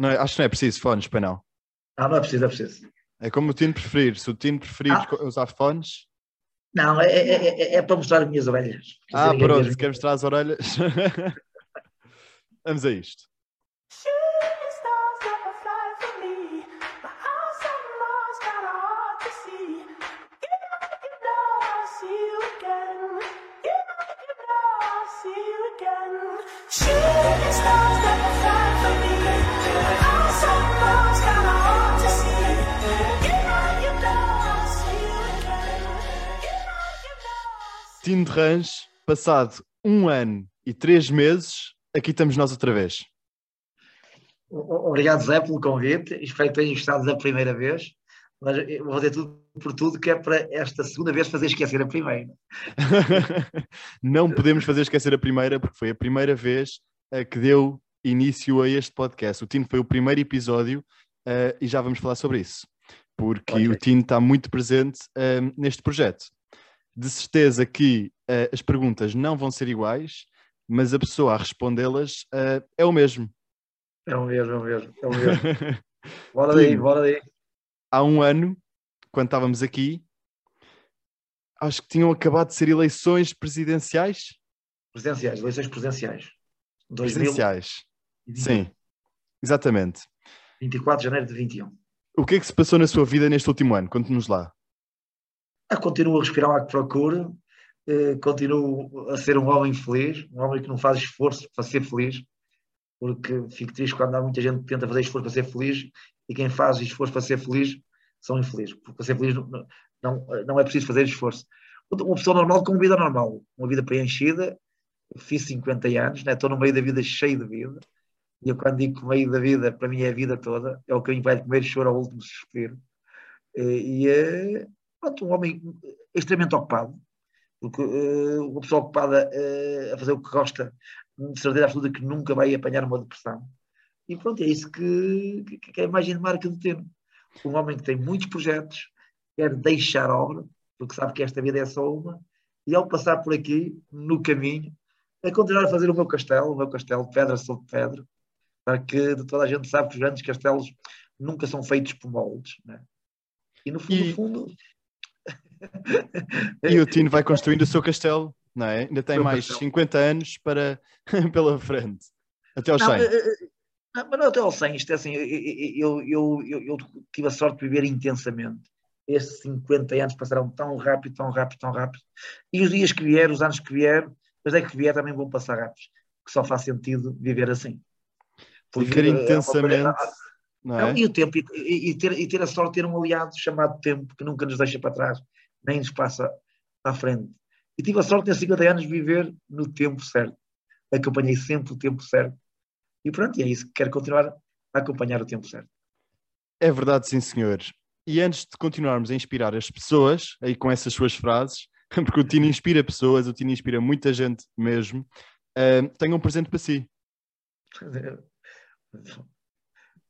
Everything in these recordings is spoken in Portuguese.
Não é- acho que não é preciso fones, para não. Não, não é preciso, é preciso. É como o Tino preferir. Se o Tino preferir Ah. usar fones. Não, é, é, é- é para mostrar as minhas orelhas. Ah, pronto, quer mostrar as orelhas. Vamos a isto. Tino de Rãs, passado um ano e três meses, aqui estamos nós outra vez. Obrigado, Zé, pelo convite. Espero que tenham gostado da primeira vez. Mas vou fazer tudo por tudo, que é para esta segunda vez fazer esquecer a primeira. não podemos fazer esquecer a primeira, porque foi a primeira vez eh, que deu início a este podcast. O Tino foi o primeiro episódio eh, e já vamos falar sobre isso, porque Ok. o Tino está muito presente eh, neste projeto. De certeza que eh, as perguntas não vão ser iguais, mas a pessoa a respondê-las eh, é o mesmo. É o mesmo, é o mesmo, é o mesmo. Bora daí, bora daí. Há um ano, quando estávamos aqui, acho que tinham acabado de ser eleições presidenciais. Presenciais, eleições presenciais. 2000, Presenciais. Sim, exatamente. 24 de janeiro de 21. O que é que se passou na sua vida neste último ano? Conte-nos lá. Ah, continuo a respirar ao que procuro, eh, continuo a ser um homem feliz, um homem que não faz esforço para ser feliz, porque fico triste quando há muita gente que tenta fazer esforço para ser feliz e quem faz esforço para ser feliz são infelizes. Porque para ser feliz não, não, não é preciso fazer esforço. Uma pessoa normal com uma vida normal, uma vida preenchida, fiz 50 anos, né? estou no meio da vida cheio de vida, e eu quando digo que o meio da vida, para mim é a vida toda, é o que vai comer choro ao último suspiro. Eh, E é pronto, um homem extremamente ocupado, porque eh, uma pessoa ocupada eh, a fazer o que gosta, de certeza absoluta que nunca vai apanhar uma depressão. E pronto, é isso que, que, que é a imagem de marca do Teno. Um homem que tem muitos projetos, quer deixar obra, porque sabe que esta vida é só uma, e ao passar por aqui, no caminho, a continuar a fazer o meu castelo, o meu castelo de pedra sobre pedra, para que toda a gente sabe que os grandes castelos nunca são feitos por moldes. Né? E no fundo, E- no fundo E o Tino vai construindo o seu castelo, não é? Ainda tem mais castelo. 50 anos para, pela frente. Até aos Não, 100. eh, eh, não, mas não até ao 100, isto é assim, eu, eu, eu, eu tive a sorte de viver intensamente. Estes 50 anos passaram tão rápido, tão rápido, tão rápido. E os dias que vieram, os anos que vieram, mas é que vier também vão passar rápidos. Que só faz sentido viver assim. Viver eh, intensamente, ah, não não, é? e o tempo, e- e ter, e ter a sorte de ter um aliado chamado tempo, que nunca nos deixa para trás, nem nos passa à frente. E tive a sorte de, em 50 anos, viver no tempo certo. Acompanhei sempre o tempo certo. E pronto, e é isso que quero continuar a acompanhar o tempo certo. É verdade, sim, senhor. E antes de continuarmos a inspirar as pessoas, aí com essas suas frases, porque o Tino inspira pessoas, o Tino inspira muita gente mesmo, eh, tenho um presente para si.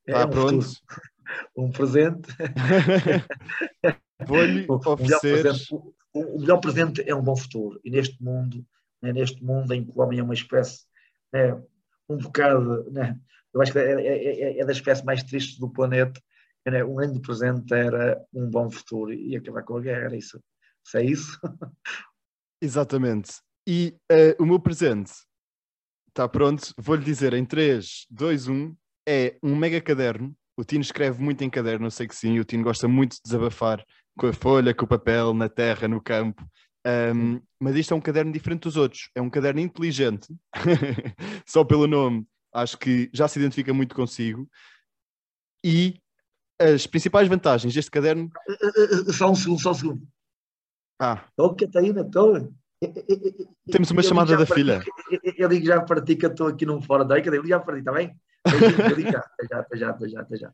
É Está um pronto? futuro, um presente. Vou-lhe O melhor, oferecer. presente o, o melhor presente é um bom futuro. E neste mundo, né, neste mundo em que o homem é uma espécie, né, um bocado, né, eu acho que é, é, é, é das espécies mais tristes do planeta, né, um grande presente era um bom futuro e acabar com a guerra. Era isso. Se é isso, Exatamente. E eh, o meu presente está pronto. Vou-lhe dizer em 3, 2, 1. É um mega caderno. O Tino escreve muito em caderno, eu sei que sim. O Tino gosta muito de desabafar com a folha, com o papel, na terra, no campo. Ahm, mas isto é um caderno diferente dos outros. É um caderno inteligente. Só pelo nome, acho que já se identifica muito consigo. E as principais vantagens deste caderno. só um segundo, só um segundo. Ah, Estou, Catarina, estou. Temos uma Eu chamada da filha. eu- digo já para ti que eu estou aqui num fora da eu digo já para ti, está bem? Eu digo já, já, já, já, já.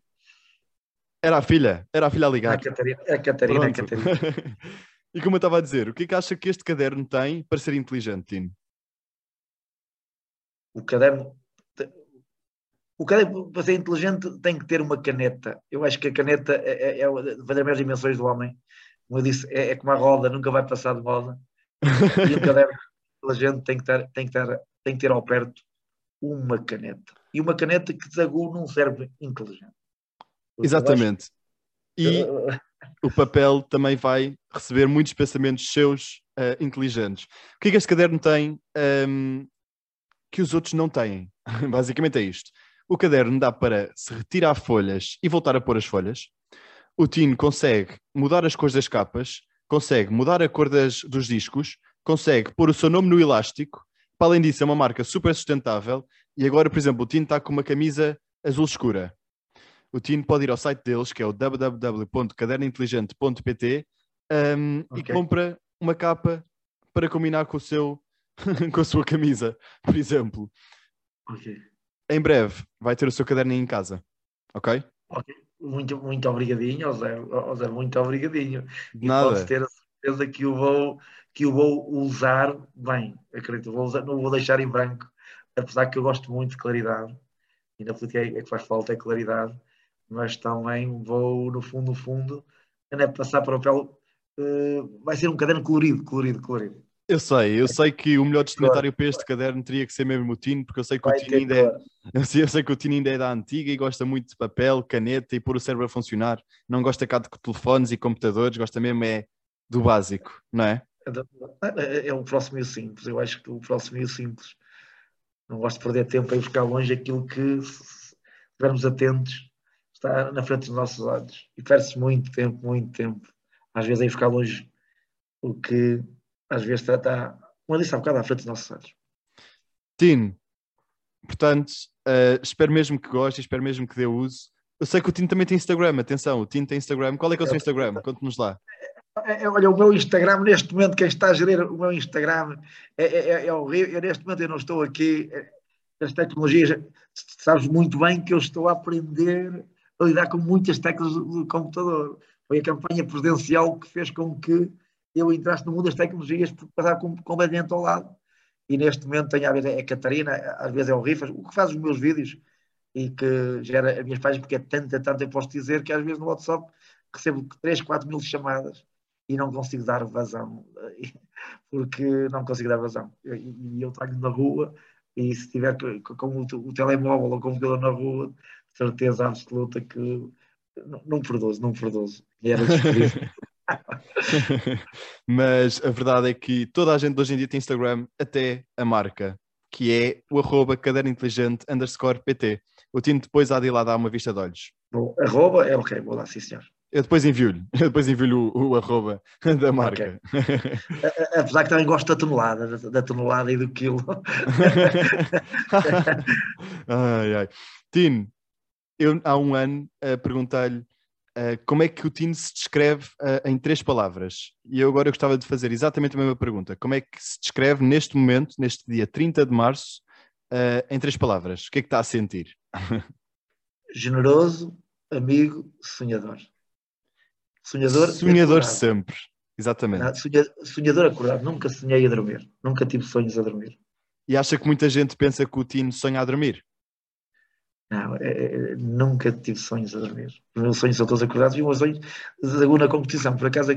Era a filha, era a filha a ligar. a Catarina, a Catarina, a. Catarina. e como eu estava a dizer, o que é que acha que este caderno tem para ser inteligente, Tino? O caderno. O caderno, para ser inteligente, tem que ter uma caneta. Eu acho que a caneta é, é, é vai das maiores dimensões do homem. Como eu disse, é, é como a roda, nunca vai passar de moda. E um caderno inteligente tem que ter, tem que ter, tem que ter ao perto uma caneta. e uma caneta que desagua num cérebro inteligente. Exatamente. E o papel também vai receber muitos pensamentos seus eh, inteligentes. O que é que este caderno tem ehm, que os outros não têm? Basicamente é isto. O caderno dá para se retirar folhas e voltar a pôr as folhas. O Tino consegue mudar as cores das capas, consegue mudar a cor das, dos discos, consegue pôr o seu nome no elástico. Para além disso, é uma marca super sustentável. E agora, por exemplo, o Tino está com uma camisa azul escura. O Tino pode ir ao site deles, que é o www.cadernointeligente.pt um, e Ok. compra uma capa para combinar com, o seu, com a sua camisa, por exemplo. Ok. Em breve vai ter o seu caderno aí em casa, ok? Muito, muito obrigadinho, ó Zé, muito obrigadinho. E nada. podes ter a certeza que o vou, que o vou usar bem. Acredito, vou usar, não vou deixar em branco, apesar que eu gosto muito de claridade. E na política é que faz falta é claridade, mas também vou, no fundo, no fundo, é passar para o papel. eh, vai ser um caderno colorido, colorido, colorido. Eu sei, eu sei que o melhor destinatário para este caderno teria que ser mesmo o Tino, porque eu sei que o Tino ainda é, eu sei, eu sei que o Tino ainda é da antiga e gosta muito de papel, caneta e pôr o cérebro a funcionar. Não gosta cá de telefones e computadores, gosta mesmo é do básico, não é? É, é o próximo e o simples. Eu acho que o próximo e o simples. Não gosto de perder tempo a ir buscar longe aquilo que, se estivermos atentos, está na frente dos nossos olhos. E perde-se muito tempo, muito tempo. Às vezes a ir buscar longe o que às vezes está, está como eu disse há bocado, à frente dos nossos olhos. Tino, portanto, eh, espero mesmo que goste, espero mesmo que dê uso. Eu sei que o Tino também tem Instagram, atenção, o Tino tem Instagram. Qual é que é o seu Instagram? Conte-nos lá. É, é, olha, o meu Instagram, neste momento, quem está a gerir o meu Instagram é, é, é- é horrível. Eu, neste momento eu não estou aqui. é, As tecnologias, sabes muito bem que eu estou a aprender a lidar com muitas teclas do, do computador. Foi a campanha presidencial que fez com que eu entrasse no mundo das tecnologias porque passava com- completamente ao lado. E neste momento tenho, às vezes é a Catarina, às vezes é o Rifas, o que faz os meus vídeos e que gera as minhas páginas, porque é tanta, tanta, eu posso dizer que às vezes no WhatsApp recebo 3, 4 mil chamadas e não consigo dar vazão, porque não consigo dar vazão. E, e eu trago na rua, e se tiver com o, o telemóvel ou com o computador na rua, certeza absoluta que não, perdoso, não perdoso. E era. Mas a verdade é que toda a gente hoje em dia tem Instagram, até a marca, que é o arroba caderno inteligente underscore PT. O Tino depois há de ir lá dar uma vista de olhos. Bom, arroba é ok, vou lá, sim senhor. Eu depois envio-lhe, eu depois envio-lhe o, o arroba da marca. A- a- Apesar que também gosto da tonelada, da, da tonelada e do quilo. ai, ai. Tino, eu há um ano uh, perguntei-lhe uh, como é que o Tino se descreve uh, em três palavras. E eu agora gostava de fazer exatamente a mesma pergunta. Como é que se descreve neste momento, neste dia 30 de março, em três palavras? O que é que está a sentir? Generoso, amigo, sonhador. Sonhador, Sonhador acordado. sempre. Exatamente. Não, sonha- sonhador acordado. Nunca sonhei a dormir. Nunca tive sonhos a dormir. E acha que muita gente pensa que o Tino sonha a dormir? Não, é- é- nunca tive sonhos a dormir. Os meus sonhos são todos acordados e os meus sonhos zaguam na competição. Por acaso, é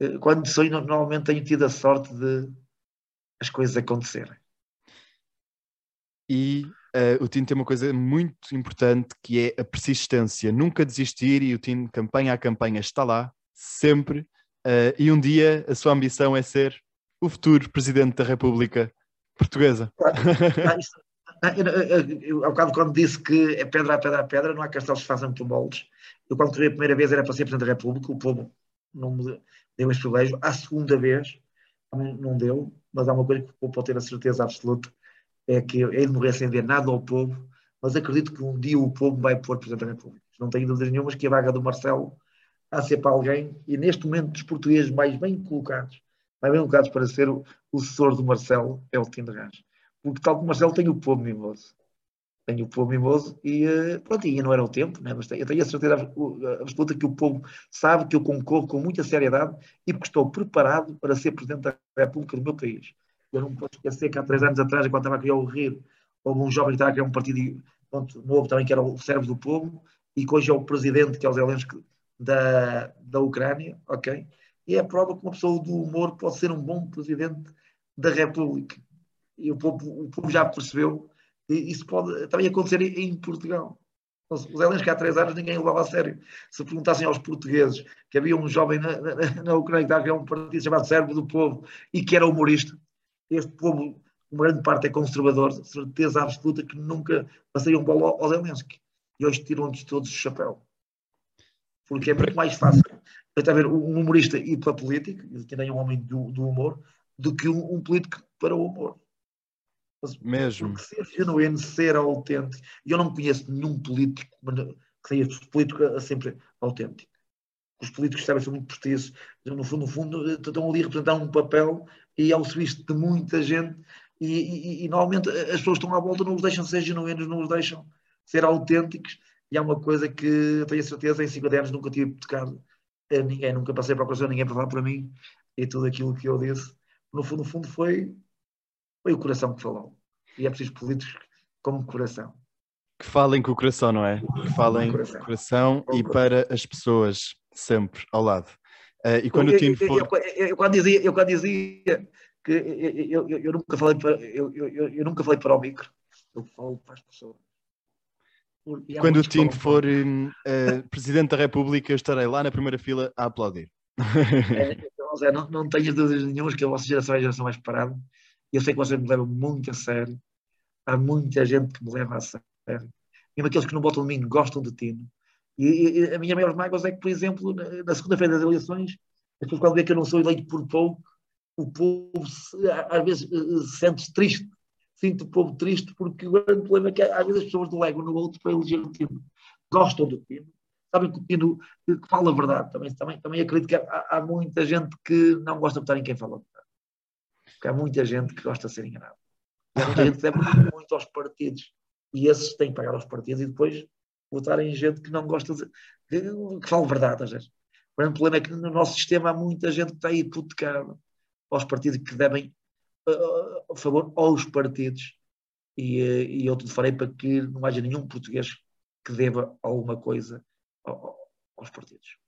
eh, quando sonho, normalmente tenho tido a sorte de as coisas acontecerem. E eh, o Tino tem uma coisa muito importante que é a persistência. Nunca desistir e o Tino, campanha a campanha, está lá, sempre. eh, e um dia a sua ambição é ser o futuro Presidente da República Portuguesa. Ah, isso- eu, eu, bocado, quando disse que é pedra a pedra a pedra, não há castelos que por moldes. Eu, quando corri a primeira vez, era para ser Presidente da República, o povo não me deu esse privilégio. A segunda vez, não, não deu, mas há uma coisa que o povo pode ter a certeza absoluta: é que eu hei de morrer sem ver nada ao povo, mas acredito que um dia o povo vai pôr Presidente da República. Não tenho dúvidas nenhumas que a vaga do Marcelo há ser para alguém, e neste momento, dos portugueses mais bem colocados, mais bem colocados para ser o, o sucessor do Marcelo, é o Tino de Rãs porque tal como Marcelo tem o povo mimoso. Tem o povo mimoso e eh, pronto, e não era o tempo, né? mas eu tenho a certeza abs- absoluta que o povo sabe que eu concorro com muita seriedade e porque estou preparado para ser Presidente da República do meu país. Eu não posso esquecer que há três anos atrás, quando estava a criar o Rio, houve um jovem que estava a criar um partido pronto, novo também, que era o cérebro do povo, e que hoje é o presidente, que é o Zelensky, da, da Ucrânia, ok? E é a prova que uma pessoa do humor pode ser um bom presidente da República e o povo, o povo já percebeu E isso pode também acontecer em, Portugal. O Zelensky há três anos ninguém levava a sério. Se perguntassem aos portugueses que havia um jovem na, na, na Ucrânia que havia um partido chamado Servo do Povo e que era humorista, este povo, uma grande parte é conservador, certeza absoluta que nunca passariam um bola ao, ao Zelensky. E hoje tiram-lhes todos o chapéu. Porque é muito mais fácil está a ver, um humorista ir para a política, que nem um homem do, do humor, do que um, um político para o humor. Mesmo. Porque ser genuíno, ser autêntico. E eu não conheço nenhum político que seja político sempre autêntico. Os políticos devem ser muito postiços. No fundo, no fundo, estão ali a representar um papel e ao serviço de muita gente. E, e, e, normalmente as pessoas estão à volta não os deixam ser genuínos, não os deixam ser autênticos. E há uma coisa que eu tenho a certeza, em 50 anos nunca tive tocado a ninguém, nunca passei para a coisa, ninguém para falar para mim. E tudo aquilo que eu disse, no fundo, no fundo foi foi o coração que falou. E é preciso políticos como coração. Que falem com o coração, não é? Que falem com o coração, coração e para as pessoas, sempre ao lado. Uh, e quando eu, o Tino for. Eu, eu, eu, quando dizia, eu quando dizia que eu, eu, nunca falei para, eu, eu, nunca falei para o micro, eu falo para as pessoas. Quando o Tino for uh, Presidente da República, eu estarei lá na primeira fila a aplaudir. É, então, Zé, não, não tenhas dúvidas nenhumas que a vossa geração é a geração mais preparada eu sei que vocês me levam muito a sério. Há muita gente que me leva a sério. Mesmo aqueles que não votam de mim gostam de ti. E, e a minha maior mágoa é que, por exemplo, na, na segunda-feira das eleições, as pessoas quando vê que eu não sou eleito por pouco, o povo se, às vezes eh, sente-se triste. Sinto o povo triste porque o grande problema é que às vezes as pessoas delegam no outro para eleger o Tino. Gostam do Tino. Sabem que o Tino que fala a verdade. Também, também, também acredito que há, há muita gente que não gosta de votar em quem fala. Porque há muita gente que gosta de ser enganada. Há muita gente que deve muito aos partidos. E esses têm que pagar aos partidos e depois votar em gente que não gosta de. que, que fala verdade, às vezes. O grande problema é que no nosso sistema há muita gente que está hipotecada aos partidos que devem uh, a favor aos partidos. E, uh, e eu tudo farei para que não haja nenhum português que deva alguma coisa aos partidos.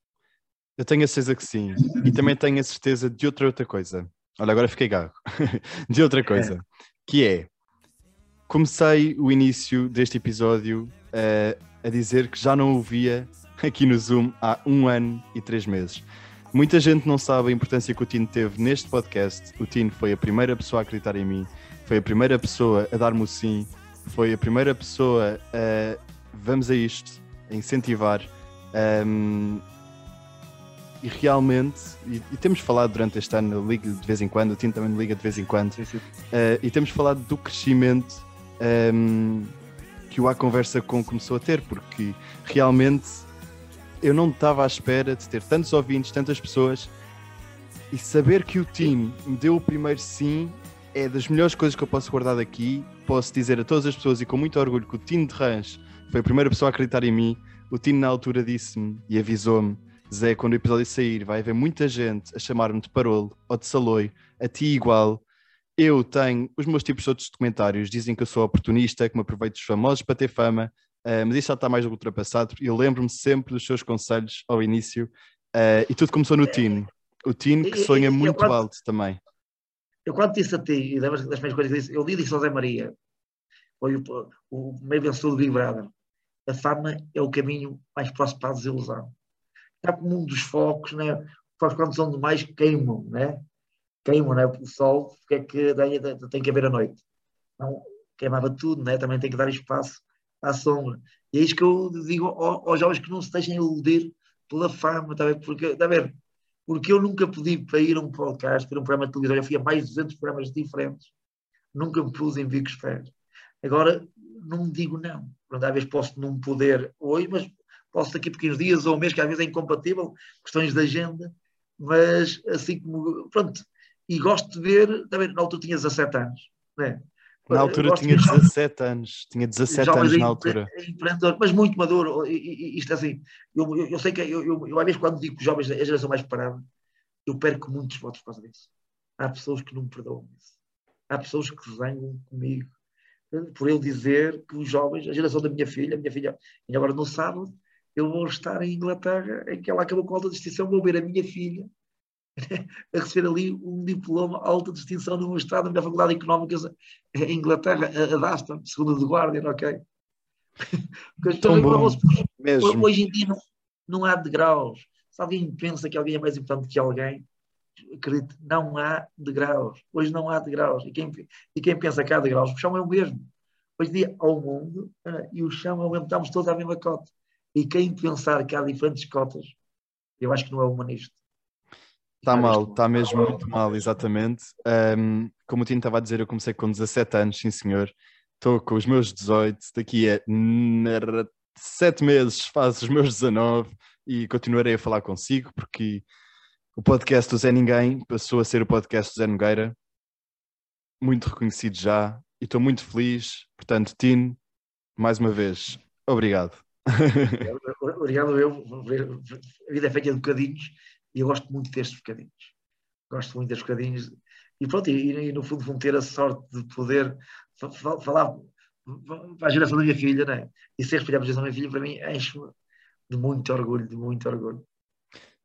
Eu tenho a certeza que sim. E também tenho a certeza de outra outra coisa. Olha, agora fiquei gago. de outra coisa, que é comecei o início deste episódio uh, a dizer que já não ouvia aqui no Zoom há um ano e três meses. Muita gente não sabe a importância que o Tino teve neste podcast. O Tino foi a primeira pessoa a acreditar em mim, foi a primeira pessoa a dar-me o sim, foi a primeira pessoa a vamos a isto, a incentivar. Um, e realmente, e, e, temos falado durante este ano, eu ligo de vez em quando, o Tino também liga de vez em quando, sim, sim. Uh, e temos falado do crescimento um, que o A Conversa Com começou a ter, porque realmente eu não estava à espera de ter tantos ouvintes, tantas pessoas, e saber que o Tino me deu o primeiro sim é das melhores coisas que eu posso guardar daqui. Posso dizer a todas as pessoas e com muito orgulho que o Tino de Rãs foi a primeira pessoa a acreditar em mim. O Tino na altura disse-me e avisou-me Zé, quando o episódio sair, vai haver muita gente a chamar-me de parolo ou de saloi, a ti igual. Eu tenho os meus tipos de outros documentários, dizem que eu sou oportunista, que me aproveito dos famosos para ter fama, uh, mas isso já está mais ultrapassado. Eu lembro-me sempre dos seus conselhos ao início uh, e tudo começou no Tino. O Tino que sonha muito quando, alto também. Eu quando disse a ti, e das minhas coisas que disse, eu li disse ao Zé Maria, foi o, o meio vencedor do Big Brother. A fama é o caminho mais próximo para a desilusão está como um dos focos, né? Os quando são demais queimam, né? Queimam, né? O sol, porque é que daí tem que haver a noite. Não, queimava tudo, né? Também tem que dar espaço à sombra. E é isso que eu digo aos jovens que não se deixem iludir pela fama, tá bem? Porque, tá bem? Porque eu nunca pedi para ir a um podcast, para um programa de televisão, eu fui a mais de 200 programas diferentes, nunca me pus em bicos pés. Agora, não digo não. Pronto, às vezes posso não poder hoje, mas posso daqui a pouquinhos dias ou um mês, que às vezes é incompatível, questões de agenda, mas assim como, pronto, e gosto de ver, também na altura tinha 17 anos, né? Na altura tinha 17 anos, tinha 17 anos na altura. Mas muito maduro, e, isto é assim, eu, eu, eu sei que eu, eu, eu, às vezes quando digo que os jovens é a geração mais parada, eu perco muitos votos por causa disso. Há pessoas que não me perdoam isso. Há pessoas que zangam comigo por ele dizer que os jovens, a geração da minha filha, a minha filha, e agora no sábado, eu vou estar em Inglaterra, em que ela acabou com alta distinção, vou ver a minha filha a receber ali um diploma alta distinção no mestrado na Faculdade de Económicas em Inglaterra, a, Daston, segundo The Guardian, ok? Porque Tão bom. Mesmo. Hoje em dia não, não há degraus. Se alguém pensa que alguém é mais importante que alguém, acredite, não há degraus. Hoje não há degraus. E quem, e quem pensa que há degraus, o chão é o mesmo. Hoje em dia, ao mundo, ah, e o chão é o mesmo, estamos todos à mesma cota. E quem pensar que há diferentes cotas, eu acho que não é humanista. Está mal, está mesmo muito mal, exatamente. Ahm, como o Tino estava a dizer, eu comecei com 17 anos, sim senhor. Estou com os meus 18, daqui a 7 meses faço os meus 19 e continuarei a falar consigo porque o podcast do Zé Ninguém passou a ser o podcast do Zé Nogueira, muito reconhecido já e estou muito feliz. Portanto, Tino, mais uma vez, obrigado. Obrigado, eu. A vida é feita de bocadinhos e eu gosto muito destes bocadinhos. Gosto muito destes bocadinhos. E pronto, e, e no fundo vão ter a sorte de poder fa- fa- falar para a geração da minha filha, né? E ser espelhado para a geração da minha filha, para mim, enche-me de muito orgulho, de muito orgulho.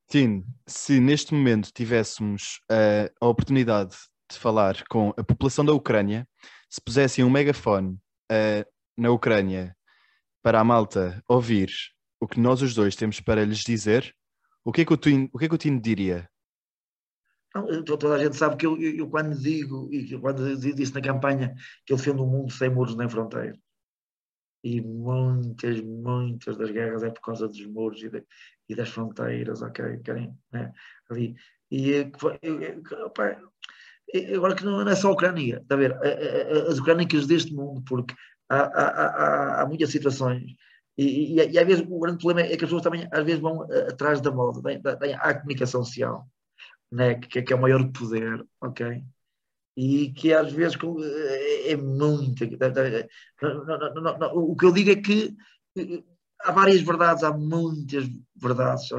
Tino, se neste momento tivéssemos eh, a oportunidade de falar com a população da Ucrânia, se pusessem um megafone eh, na Ucrânia para a malta ouvir o que nós os dois temos para lhes dizer, o que é que o Tino, o que é que o Tino diria? Não, toda a gente sabe que eu, eu- eu quando digo, e quando disse na campanha que eu defendo um mundo sem muros nem fronteiras, e muitas, muitas das guerras é por causa dos muros e, de- e das fronteiras, ok? Querem, né? Ali. E eh, agora que não é só a Ucrânia, está a ver? As ucrânicas deste mundo, porque há, há- há- muitas situações. E, e, e às vezes o grande problema é que as pessoas também às vezes vão eh, atrás da moda, bem, a comunicação social né, que, que é o maior poder, ok? E que às vezes com- é, muito. O que eu digo é que eh, há várias verdades, há muitas verdades?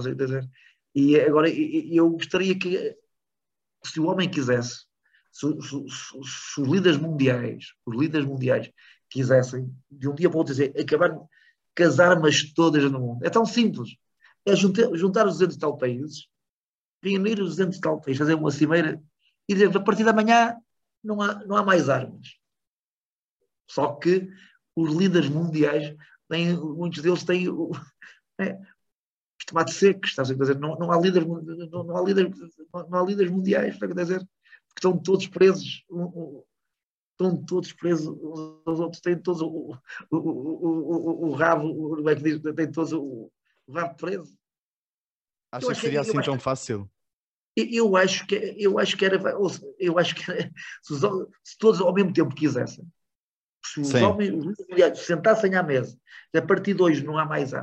E agora eu gostaria que, se o homem quisesse, se, se- se- se os líderes mundiais, os líderes mundiais quisessem, de um dia para o outro, dizer, acabar de casar armas todas no mundo. É tão simples. É juntar, juntar os 200 e tal países reunir os 200 e tal países, fazer uma cimeira e dizer a partir da manhã não há, não há mais armas. Só que os líderes mundiais, têm, muitos deles têm o, é, os tomates secos, estás a dizer? Não, não, há líderes, não, não há líderes, não há líderes mundiais, está a dizer? Porque estão todos presos. Estão todos presos, os outros têm todos o, o, o, o, rabo, o- como é que diz? Têm todos o, rabo preso. Acha que acho que- seria assim tão fácil? Eu- acho que eu acho que era eu acho que era- se, todos ao mesmo tempo quisessem, se os Sim. homens, os sentassem à mesa, a partir de hoje não há mais. E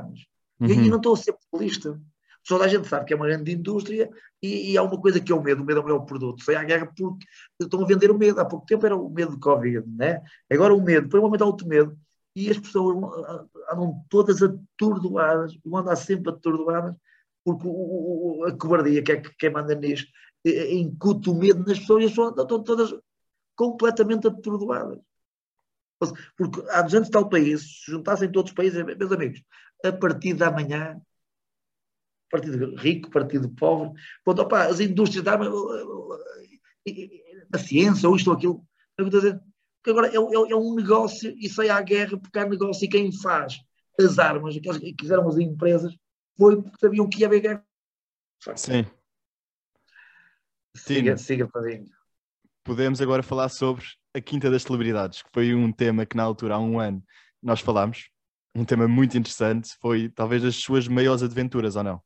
Uhum. aí não estou a ser populista. Toda a gente sabe que é uma grande indústria e, e há uma coisa que é o medo. O medo é o melhor produto. Sai à guerra porque estão a vender o medo. Há pouco tempo era o medo de Covid, né? agora o medo, depois momento outro medo. E as pessoas ah, andam todas atordoadas, vão andar sempre atordoadas, porque o- o- a cobardia, que é que- quem manda nisto, eh, eh, incute o medo nas pessoas e as pessoas estão todas completamente atordoadas. Porque há 200 e tal países, se juntassem todos os países, meus amigos, a partir da manhã, partido rico, partido pobre, pronto, opa, as indústrias da a ciência, ou isto ou aquilo, eu vou dizer, que agora é, é- é um negócio e sai à guerra porque há negócio e quem faz as armas, aquelas que fizeram as empresas, foi porque sabiam que ia haver guerra. Sim. Siga, siga, padrinho. Podemos agora falar sobre a Quinta das Celebridades, que foi um tema que na altura, há um ano, nós falámos. Um tema muito interessante, foi talvez das suas maiores aventuras, ou não?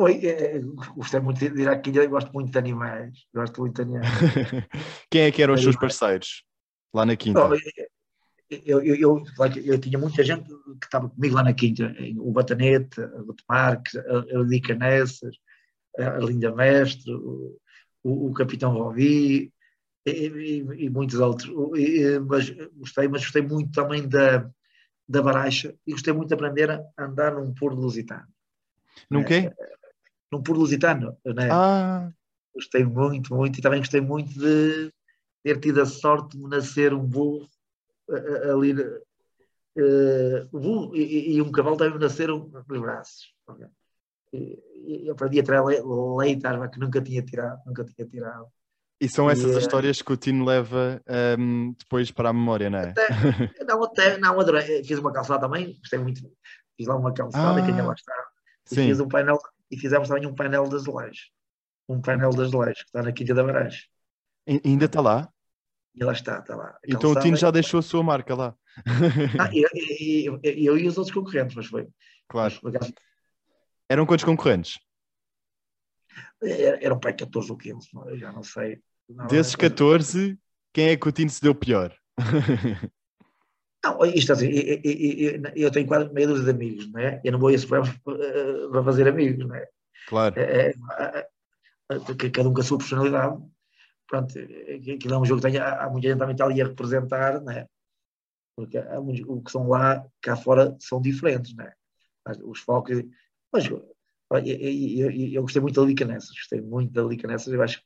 Oi, é, é, gostei muito de ir aqui, eu gosto muito de animais, gosto muito de animais. Quem é que eram os seus parceiros lá na Quinta? Eu, eu, eu, eu tinha muita gente que estava comigo lá na Quinta, o Batanete, o Marques, a, Lica Nessas, a Linda Mestre, o, o, Capitão Rovi e, e- e muitos outros. E- mas gostei, mas gostei muito também da, da Baracha e gostei muito de aprender a andar num pôr lusitano. Num quê? Num pôr lusitano, né? Ah, gostei muito, muito, e também gostei muito de ter tido a sorte de nascer um burro a- a- ali, eh, o burro e, e- e um cavalo também nasceram nos braços. ok? E, e eu aprendi a tirar le- leite vacas que nunca tinha tirado, nunca tinha tirado. E são E, essas as eh, histórias que o Tino leva ahm, depois para a memória, não é? Até, não, até, não, adorei. Fiz uma calçada também, gostei muito. Fiz lá uma calçada que ainda Ah, lá está. E Sim. fiz um painel, e fizemos também um painel das leis. Um painel das leis, que está na Quinta da. E- Ainda está lá? E lá está, está lá. Então o. Tino já deixou a sua marca lá. Ah, e- e- e- e- eu e os outros concorrentes, mas foi. Claro. Mas, acaso, Eram quantos concorrentes? era- eram para aí 14 ou 15, não, eu já não sei. Não, Desses mas- 14, quem é que o Tino se deu pior? Não, isto assim, eu, eu- eu- tenho quase meia dúzia de amigos, não é? Eu não vou a esse programa eh, para fazer amigos, não é? Claro. É, é, é, é, cada um com a sua personalidade. Pronto, aquilo é um jogo que tem, há, há muita gente também está ali a representar, não é? Porque há muitos, o que são lá, cá fora, são diferentes, não é? Os focos. Mas eu, eu, eu gostei muito da Lica Nessas, gostei muito da Lica Nessas, eu acho que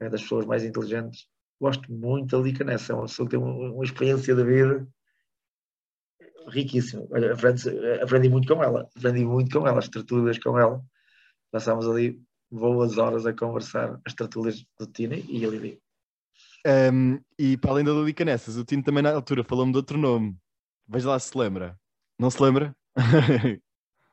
é das pessoas mais inteligentes. Gosto muito da Lica Nessas, é uma pessoa que tem uma, uma experiência de vida riquíssima. Olha, aprendi, aprendi muito com ela, aprendi muito com ela, as tertulias com ela. Passámos ali boas horas a conversar as tertulias do Tino e ali. Ahm, e para além da Lilica Nessas, o Tino também na altura falou-me de outro nome. Veja lá se se lembra. Não se lembra?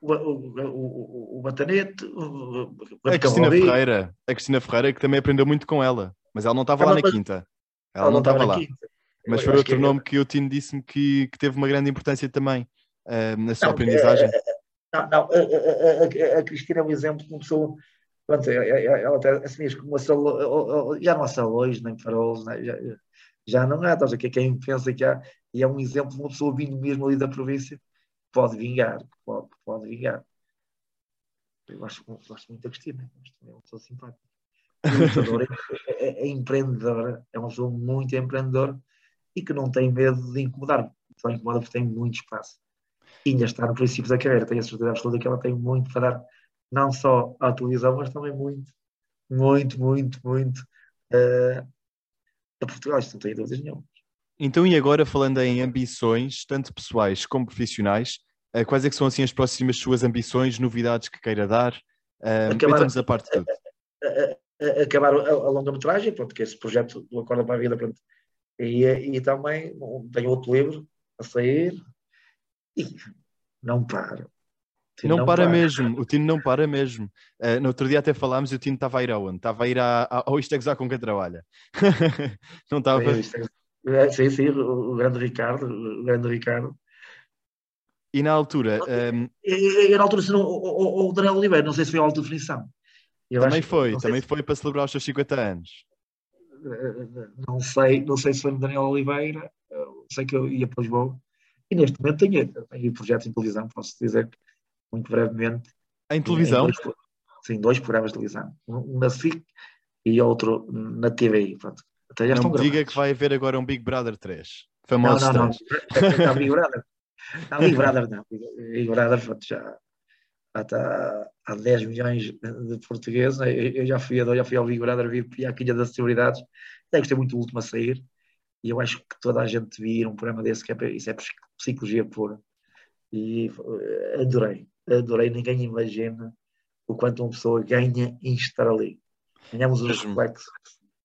O, o, o, o, Batanete, o, o, a Cristina Ferreira. A Cristina Ferreira que também aprendeu muito com ela. Mas ela não estava Ela lá na quinta. Ela, não estava lá. quinta. Mas Eu foi acho outro que- nome que o Tino disse-me que, que teve uma grande importância também ahm, na sua Não, aprendizagem. Não, não, a, a- a- a Cristina é um exemplo de uma pessoa. Pronto, ela ela até assumiu como salo, já não há salões nem farolos, né, já, já não há, estás a ver? Quem pensa que há, e é um exemplo de uma pessoa vindo mesmo ali da província, pode vingar, pode, pode vingar. Eu gosto, gosto muito da Cristina, é uma pessoa simpática. É lutadora, é, é- é empreendedora, é uma pessoa muito empreendedora e que não tem medo de incomodar, só incomoda porque tem muito espaço e ainda está no princípio da carreira. Tenho a certeza absoluta que ela tem muito para dar, não só à televisão, mas também muito, muito, muito, muito eh, a Portugal. Isto não tenho dúvidas nenhuma. Então, e agora falando em ambições, tanto pessoais como profissionais, eh, quais é que são assim as próximas suas ambições, novidades que queira dar? Um, Acabar- Conta-nos a parte de tudo. A- a- acabar a, a longa-metragem, pronto, que é esse projeto do Acorda para a Vida, pronto. E, e também tenho outro livro a sair e não paro. Não, para mesmo, o Tino não para mesmo. Eh, no outro dia até falámos e o Tino estava a ir aonde? Estava a ir à, à, ao Isto é Gozar com quem trabalha. não estava? É, Sim, sim, o, o grande Ricardo, o grande Ricardo. E na altura, ehm, E, e, na altura, se não, o, o, o Daniel Oliveira, não sei se foi a alta definição. Eu também acho- foi, não sei também se- foi para celebrar os seus 50 anos. Eh, não sei, não sei se foi no Daniel Oliveira, eh, sei que eu ia para Lisboa e neste momento tenho, tenho projetos em televisão, posso dizer que muito brevemente. Em televisão? Em dois, sim, dois programas de televisão, um na SIC e outro na TVI. Pronto. Até já Não estão me diga que vai haver agora um Big Brother 3. Não, Famosos não, não. 3. Não, Big Brother. Não, Big Brother não. Big Brother pronto, já está há 10 milhões de portugueses. né? Eu, eu já fui a já fui ao Big Brother, vi a Quilha das Celebridades. Até gostei muito do último a sair. E eu acho que toda a gente devia ir a um programa desse, que é, isso é psic- psicologia pura. E eh, adorei, adorei. Ninguém imagina o quanto uma pessoa ganha em estar ali. Ganhamos os Mesmo. reflexos.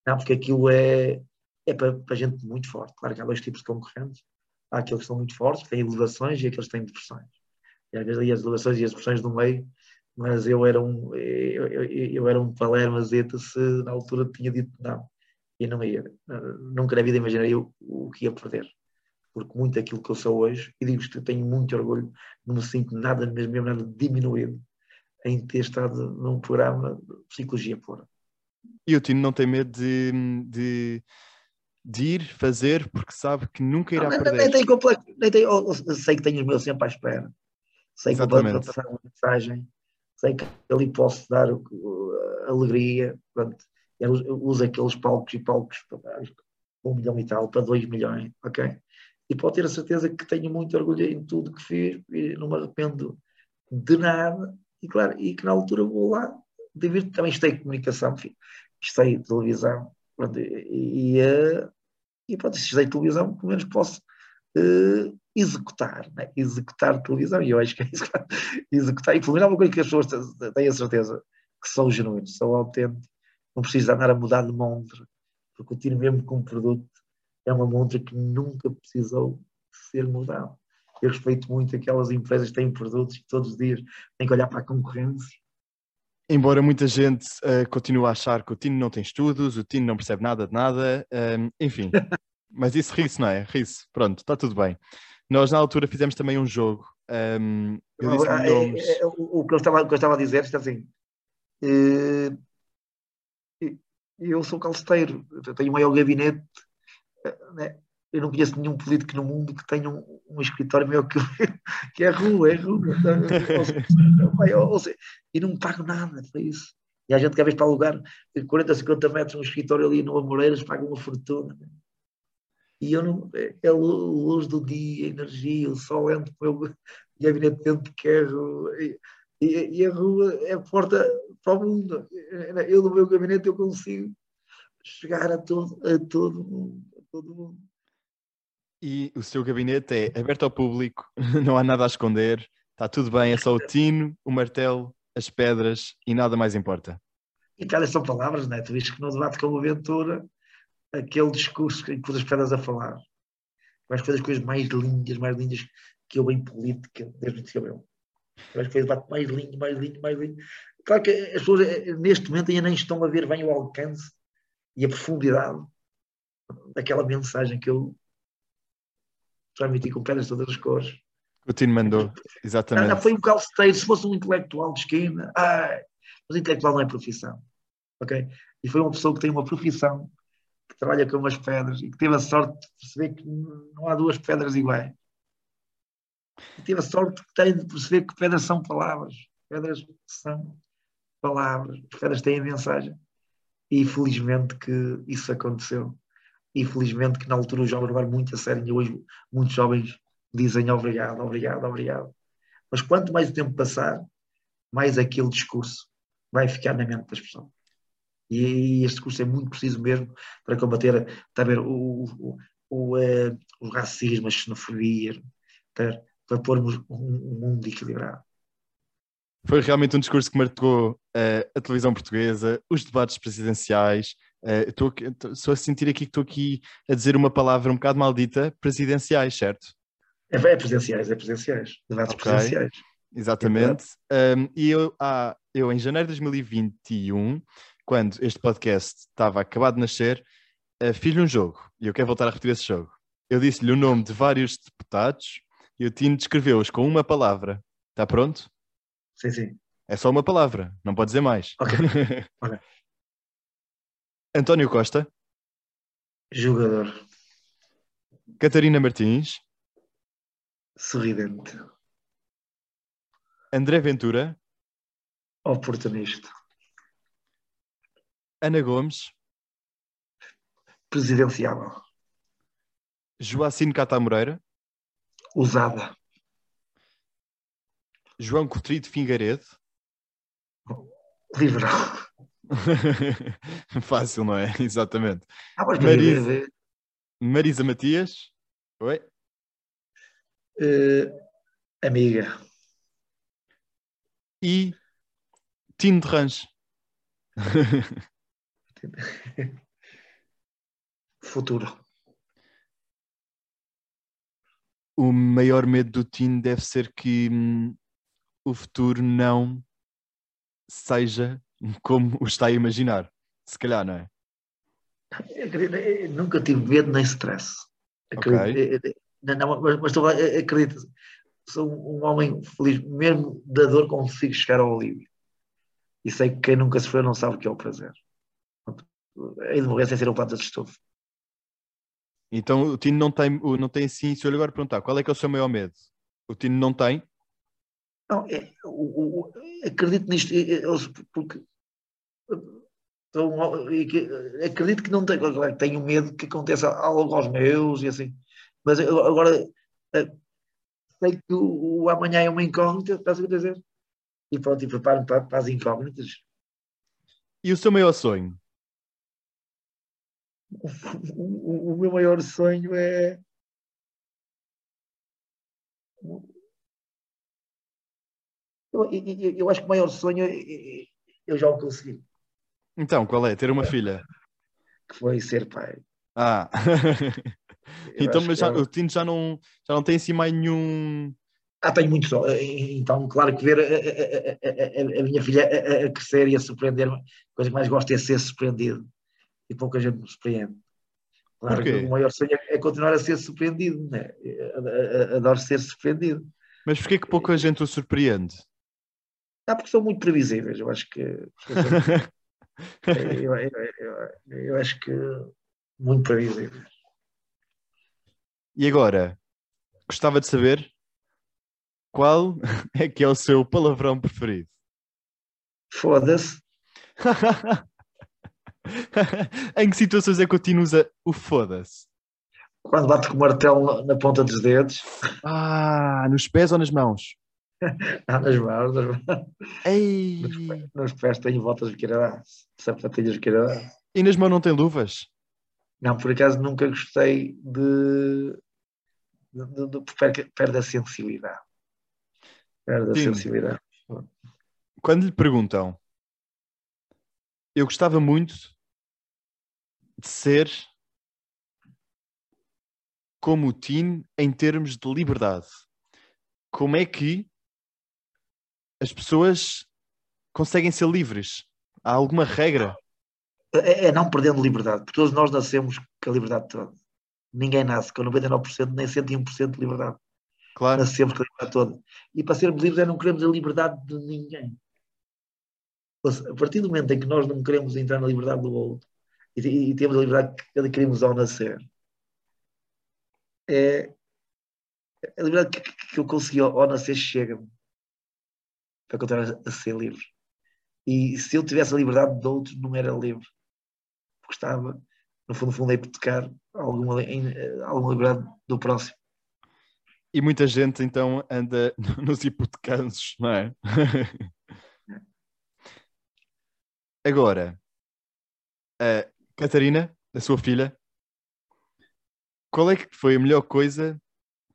Não, porque aquilo é, é para, para gente muito forte. Claro que há dois tipos de concorrentes. Há aqueles que são muito fortes, que têm elevações, e aqueles que têm depressões. E às vezes ali as elevações e as depressões no meio, mas eu era um, eu, eu, eu era um palermazeta se na altura tinha dito não. E não ia. Nunca na vida imaginaria o, o que ia perder. Porque muito aquilo que eu sou hoje, e digo-vos que tenho muito orgulho, não me sinto nada, mesmo, mesmo nada diminuído em ter estado num programa de psicologia pura. E o Tino não tem medo de, de, de ir fazer porque sabe que nunca irá Não, nem, perder. nem tenho complexo, nem tenho, sei que tenho os meus sempre à espera. Sei que vou Exatamente. passar uma mensagem, sei que ali posso dar alegria. Eu uso aqueles palcos e palcos para um milhão e tal, para dois milhões, ok? E pode ter a certeza que tenho muito orgulho em tudo que fiz e não me arrependo de nada. E claro, e que na altura vou lá, devido, também estudei comunicação, enfim, estudei televisão, pronto, e, e, eh, e pronto, se estudei televisão, pelo menos posso eh, executar, né? executar televisão, e eu acho que é executar, executar. e pelo menos é uma coisa que as pessoas têm- a certeza que são genuínos, são autênticos, não precisa andar a mudar de montra, porque o tiro mesmo como produto é uma montra que nunca precisou ser mudada. Eu respeito muito aquelas empresas que têm produtos que todos os dias têm que olhar para a concorrência. Embora muita gente eh, continue a achar que o Tino não tem estudos, o Tino não percebe nada de nada, ehm, enfim. Mas isso ri-se, não é? Ri-se. Pronto, está tudo bem. Nós na altura fizemos também um jogo. ehm, eu disse Agora, é- é- é- o, o que eu estava, o que eu estava a dizer é assim. eh, eu sou calceteiro, eu tenho um maior gabinete. eh, né? Eu não conheço nenhum político no mundo que tenha um, um escritório maior que, o meu, que é rua, é rua. Seja, E não pago nada para isso. E a gente, cada vez para alugar 40, 50 metros um escritório ali no Amoreiras, paga uma fortuna. E eu não. É é a lu- luz do dia, a energia, o sol entra para o gabinete dentro de carro. E, e- e a rua é a porta para o mundo. Eu, no meu gabinete, eu consigo chegar a todo, a todo mundo. A todo mundo. E o seu gabinete é aberto ao público, não há nada a esconder, está tudo bem, é só o Tino, o martelo, as pedras e nada mais importa. E cada são palavras, né? Tu viste que no debate com o Ventura, aquele discurso que pôs as pedras a falar, eu acho que foi das coisas mais lindas, mais lindas que eu em política, desde o cabelo. Eu acho que foi o debate mais lindo, mais lindo, mais lindo. Claro que as pessoas eh, neste momento ainda nem estão a ver bem o alcance e a profundidade daquela mensagem que eu transmiti com pedras de todas as cores. O Tino mandou, Não, exatamente. não, foi um calceteiro, se fosse um intelectual de esquina, ai, mas intelectual não é profissão, ok? E foi uma pessoa que tem uma profissão, que trabalha com umas pedras e que teve a sorte de perceber que não há duas pedras iguais. E teve a sorte que tem de perceber que pedras são palavras, pedras são palavras, as pedras têm mensagem. E felizmente que isso aconteceu. E felizmente que na altura os jovens levaram muito a sério e hoje muitos jovens dizem obrigado, obrigado, obrigado. Mas quanto mais o tempo passar, mais aquele discurso vai ficar na mente das pessoas. E este discurso é muito preciso mesmo para combater ver, o, o, o, eh, o racismo, a xenofobia, para, para pormos um, um mundo equilibrado. Foi realmente um discurso que marcou eh, a televisão portuguesa, os debates presidenciais. eh, estou a sentir aqui que estou aqui a dizer uma palavra um bocado maldita, presidenciais, certo? É, é presenciais, é presenciais, debates Ok. presenciais. Exatamente. Um, e eu, ah, eu, em janeiro de 2021, quando este podcast estava acabado de nascer, uh, fiz-lhe um jogo. E eu quero voltar a repetir esse jogo. Eu disse-lhe o nome de vários deputados e o Tino descreveu-os com uma palavra. Está pronto? Sim, sim. É só uma palavra, não pode dizer mais. Ok. Ok. António Costa, Jogador, Catarina Martins, sorridente, André Ventura, oportunista, Ana Gomes, presidenciável, Joacine Cata Moreira, usada, João Coutrinho de Figueiredo, liberal. Fácil, não é? Exatamente. Ah, Marisa. Marisa. Matias. Oi. Eh, amiga, E Tino de Range. futuro. o maior medo do Tino deve ser que hum, o futuro não seja como o está a imaginar. Se calhar, não é? Eu nunca tive medo nem stress. Acredito- eh, não, não, mas, mas estou acredito, sou um homem feliz, mesmo da dor consigo chegar ao alívio. E sei que quem nunca sofreu não sabe o que é o prazer. Hei de morrer sem ser um prato de estofo. Então o Tino não tem, não tem assim. Se eu lhe agora perguntar qual é que é o seu maior medo, o Tino não tem. Não, é, o- o- acredito nisto, eu- porque então, acredito que não tenho, claro tenho medo que aconteça algo aos meus e assim, mas eu agora eh, sei que o, o amanhã é uma incógnita, estás a dizer? E pronto, e preparo-me para, para as incógnitas. E o seu maior sonho? O, meu maior sonho é Eu, eu, eu acho que o maior sonho eh, eu já o consegui, Então, qual é? Ter uma filha? que foi ser pai. Ah. Eu então, mas já, é- o Tino já não, já não tem assim mais nenhum. Ah, tenho muito só. Então, claro que ver a, a- a- a- minha filha a crescer e a surpreender-me, a coisa que mais gosto é ser surpreendido. E pouca gente me surpreende. Claro Porquê? que o maior sonho é continuar a ser surpreendido, né? Adoro ser surpreendido. Mas porquê que pouca gente o surpreende? Ah, porque são muito previsíveis, eu acho que. Eu, eu- eu- eu acho que muito previsíveis. E agora, gostava de saber qual é que é o seu palavrão preferido? Foda-se. em que situações é que o Tino usa o foda-se? Quando bate com o martelo na- ponta dos dedos, Ah, nos pés ou nas mãos? nas mãos, nas mãos. Ei! Nos pés tenho voltas de queiradas, sapatilhas de queiradas. E nas mãos não tem luvas? Não, por acaso nunca gostei de. de, de, de perde, perde a sensibilidade. Perde a Sim. sensibilidade. Quando lhe perguntam, eu gostava muito de ser como o Tino em termos de liberdade. Como é que as pessoas conseguem ser livres? Há alguma regra? É, é não perdendo liberdade, porque todos nós nascemos com a liberdade toda. Ninguém nasce com 99% nem 101% de liberdade. Claro. Nascemos com a liberdade toda. E para sermos livres é não queremos a liberdade de ninguém. Seja, a partir do momento em que nós não queremos entrar na liberdade do outro e, temos a liberdade que adquirimos ao nascer, é a liberdade que, que- eu consegui ao, ao nascer chega-me para continuar a ser livre. E se eu tivesse a liberdade de outros, não era livre. Porque estava, no fundo, no fundo a hipotecar alguma, eh, alguma liberdade do próximo. E muita gente então anda nos hipotecantes, não é? Agora, a Catarina, a sua filha, qual é que foi a melhor coisa?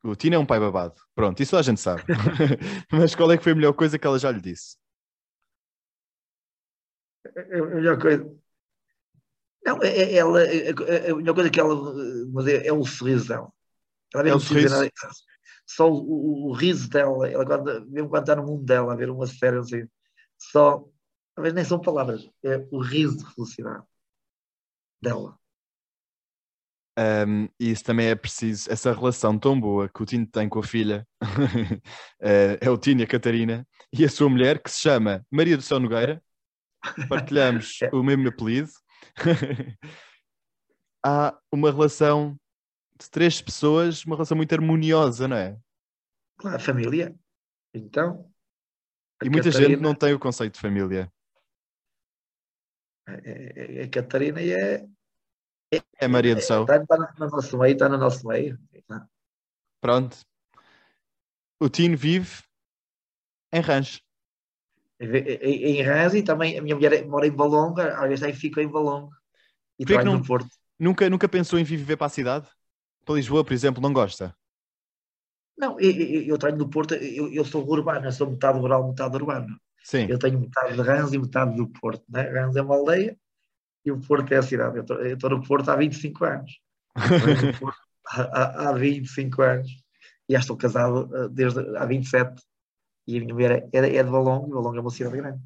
O Tino é um pai babado, pronto, isso a gente sabe. Mas qual é que foi a melhor coisa que ela já lhe disse? A melhor coisa. Não, é, é- ela, é- a melhor coisa que ela. Mas é, é o sorriso dela. Ela É o sorriso? nada. Só o, o- riso dela, ela quando, mesmo quando está no mundo dela, a ver uma série assim, só. Às vezes nem são palavras, é o riso de felicidade dela. Um, e isso também é preciso, essa relação tão boa que o Tino tem com a filha, eh, é o Tino e a Catarina, e a sua mulher, que se chama Maria do Céu Nogueira, partilhamos É. o mesmo apelido. Há uma relação de três pessoas, uma relação muito harmoniosa, não é? Claro, a família. Então. a E muita gente Catarina- não tem o conceito de família. É, é- é a Catarina e é. É Maria do Céu. Está, está no no nosso meio, está no nosso meio. Pronto. O Tino vive em rancho. Em Rãs e também a minha mulher mora em Valonga, às vezes aí fico em Valonga e Porquê trabalho não- no Porto. Nunca, nunca pensou em viver para a cidade? Para Lisboa, por exemplo, não gosta? Não, eu, eu, eu trabalho no Porto, eu, eu sou urbano, eu sou metade rural, metade urbano. Sim. Eu tenho metade de Rãs e metade do Porto. Né? Rãs é uma aldeia e o Porto é a cidade. Eu estou- no Porto há 25 anos. Porto há, há, há 25 anos e já estou casado eh, desde há 27. E a minha mulher é, é de Valonga e Valonga é uma cidade grande.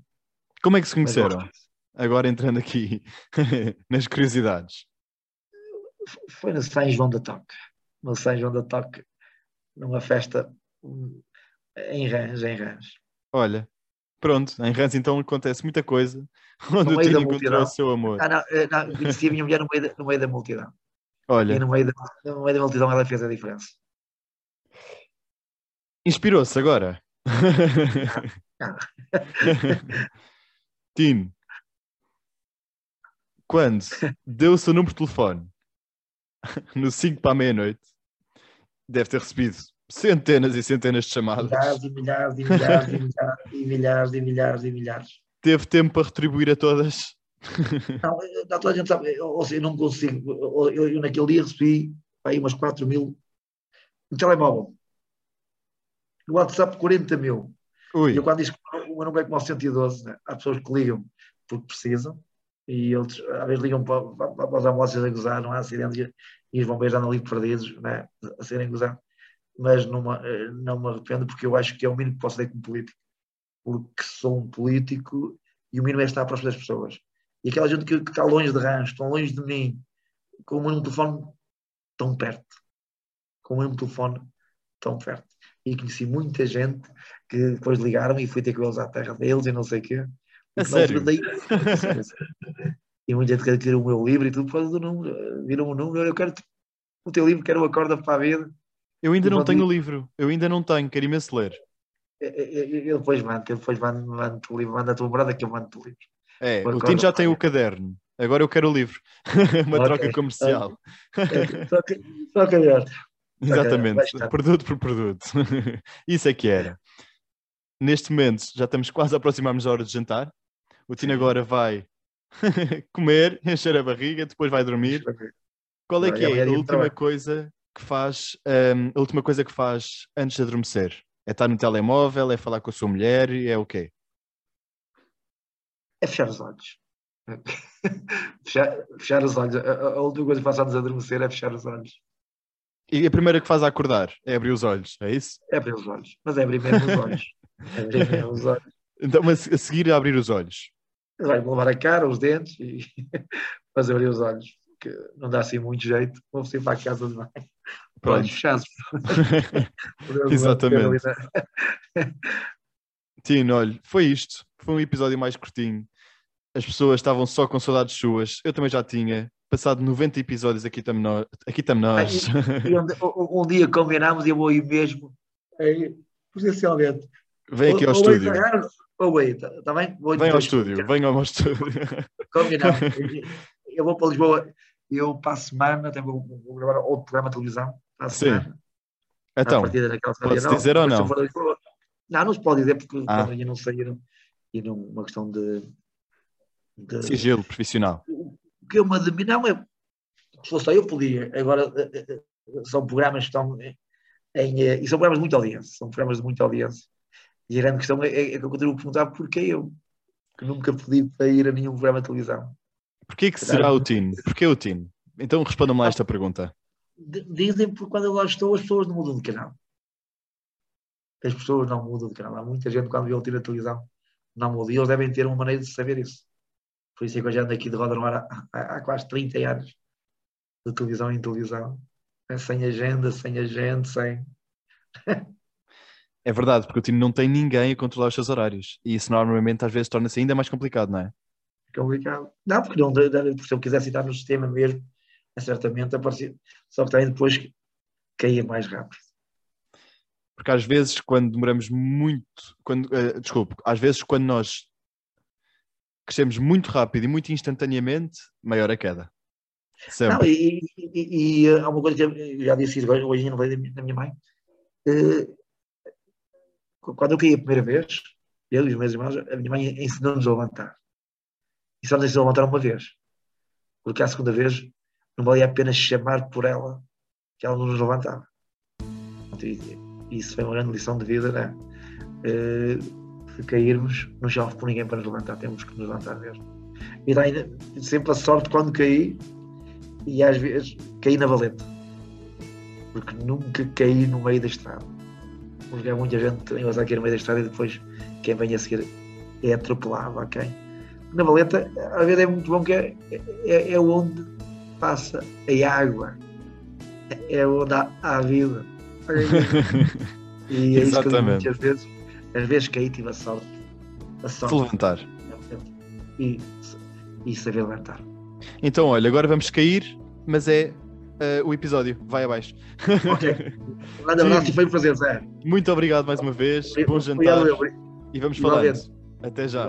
Como é que se conheceram? Agora entrando aqui nas curiosidades. Foi no São João da Toque. No São João da Toque, numa festa hum, em Rãs, em Rãs. Olha, pronto, em Rans então acontece muita coisa onde No o Tino encontrou o seu amor. Ah, não, eh, não, conheci a minha mulher no meio da, no meio da multidão. E Olha, no meio, da, no meio da multidão ela fez a diferença. inspirou-se agora. Tino, quando deu o seu número de telefone no 5 para a meia-noite, deve ter recebido centenas e centenas de chamadas. Milhares e milhares e milhares e milhares e milhares e milhares e milhares. Teve tempo para retribuir a todas. Não, não, toda a gente sabe, eu, ou seja, eu não consigo. Eu, eu- naquele dia recebi aí umas 4 mil no telemóvel. No WhatsApp, 40 mil. E Ui, eu quando disse que o meu número é como ao 112, né? há pessoas que ligam porque precisam e eles às vezes ligam para, para, para os ambulâncias a gozar, não há acidentes e, e os bombeiros andam ali perdidos né? a serem gozados. Mas não, me- eh, não me arrependo porque eu acho que é o mínimo que posso ter como político. Porque sou um político e o mínimo é estar próximo das pessoas. E aquela gente que, que está longe de rancho, estão longe de mim, com o meu telefone tão perto. Com o mesmo telefone tão perto. E conheci muita gente que depois ligaram e fui ter com eles à terra deles e não sei o quê. Altura sério? daí-. E muita gente quer o meu livro e tudo, número, viram o número, eu quero o teu livro, quero o Acorda para a Vida. Eu ainda não tenho o livro. Eu ainda não tenho, quero imenso ler. Eu, eu, eu depois mando, eu depois mando, mando o livro, manda a tua morada que eu mando o livro. É, O Tino já tem o caderno. Agora eu quero o livro. Uma troca comercial. É, que melhor. vai Exatamente. Produto por produto. Isso é que era. Neste momento já estamos quase a aproximar-nos da hora de jantar. O Tino agora vai comer, encher a barriga, depois vai dormir. Qual é que é a de última coisa que faz, hum, a última coisa que faz antes de adormecer? É estar no telemóvel, é falar com a sua mulher, é o quê? É fechar os olhos. fechar, fechar os olhos. A, a- última coisa que faço antes de adormecer é fechar os olhos. E a primeira que faz a acordar é abrir os olhos, é isso? É abrir os olhos. Mas é abrir mesmo os olhos. É abrir mesmo os olhos. Então, mas a seguir a abrir os olhos. Vai-me lavar a cara, os dentes e depois abrir os olhos. Que não dá assim muito jeito. Vou ser para a casa de banho. Pronto. Fechados. Exatamente. Tino, olha, foi isto. Foi um episódio mais curtinho. As pessoas estavam só com saudades suas. Eu também já tinha. Passado 90 episódios, aqui estamos nós. Aqui estamos nós. E um, um- dia combinámos e eu vou ir mesmo. Aí, presencialmente. Vem aqui ao Ou- estúdio. Ou aí, está tá bem? Vou Vem ao estúdio. Venham ao estúdio. Combinado. Eu vou para Lisboa. Eu para a semana tenho, vou, vou gravar outro programa de televisão. Para a Sim. semana. Então, pode-se dizer ou não? Não, não se pode dizer porque Ah. ainda não saíram. E não, uma questão de. de sigilo profissional. o que eu me admiro, não é. Se fosse só eu, podia. Agora, eh, eh, eh, são programas que estão em. e são programas de muita audiência. São programas de muita audiência. E a grande questão é, é que eu continuo a perguntar porquê eu, que nunca pedi para ir a nenhum programa de televisão. Porquê que será o Tino? Porquê o Tino? Então respondam-me lá esta pergunta. Dizem porque quando eu lá estou, as pessoas não mudam de canal. As pessoas não mudam de canal. Há muita gente, quando vê o tiro na televisão, não muda. E eles devem ter uma maneira de saber isso. Por isso é que eu já ando aqui de roda no ar há, há- há quase 30 anos de televisão em televisão. É Sem agenda, sem agente, sem. É verdade, porque o Tino não tem ninguém a controlar os seus horários. E isso normalmente às vezes torna-se ainda mais complicado, não é? Complicado. Não, porque não, se eu quisesse estar no sistema mesmo, é certamente aparecia. Só que também depois caía mais rápido. Porque às vezes quando demoramos muito, quando, eh, desculpe, às vezes quando nós crescemos muito rápido e muito instantaneamente, maior a queda. Não, Sempre. e, e- e- e, há uma coisa que eu já disse isso hoje, veio da minha, mãe. Eh, quando eu caí a primeira vez, eu e os meus irmãos, a minha mãe ensinou-nos a levantar. E só nos a levantar uma vez. Porque à segunda vez não valia a pena chamar por ela que ela não nos levantava. E isso foi uma grande lição de vida, né? Eh, se cairmos, não chove por ninguém para nos levantar, temos que nos levantar mesmo. E daí, sempre a sorte quando caí, e às vezes caí na valeta. Porque nunca caí no meio da estrada. Porque há muita gente tem a cair no meio da estrada e depois quem vem a seguir é atropelado, ok? Na valeta, às vezes é muito bom que é, é, é onde passa a água, é onde há, há a vida. E é isso que eu muitas vezes, às vezes caí tive a sorte. A sorte. levantar. E, e saber levantar. Então, olha, agora vamos cair, mas é eh, o episódio. Vai abaixo. Ok. Um grande abraço e foi um prazer, Zé. Muito obrigado mais uma vez. Bom jantar. Obrigado. E vamos falando. Até já.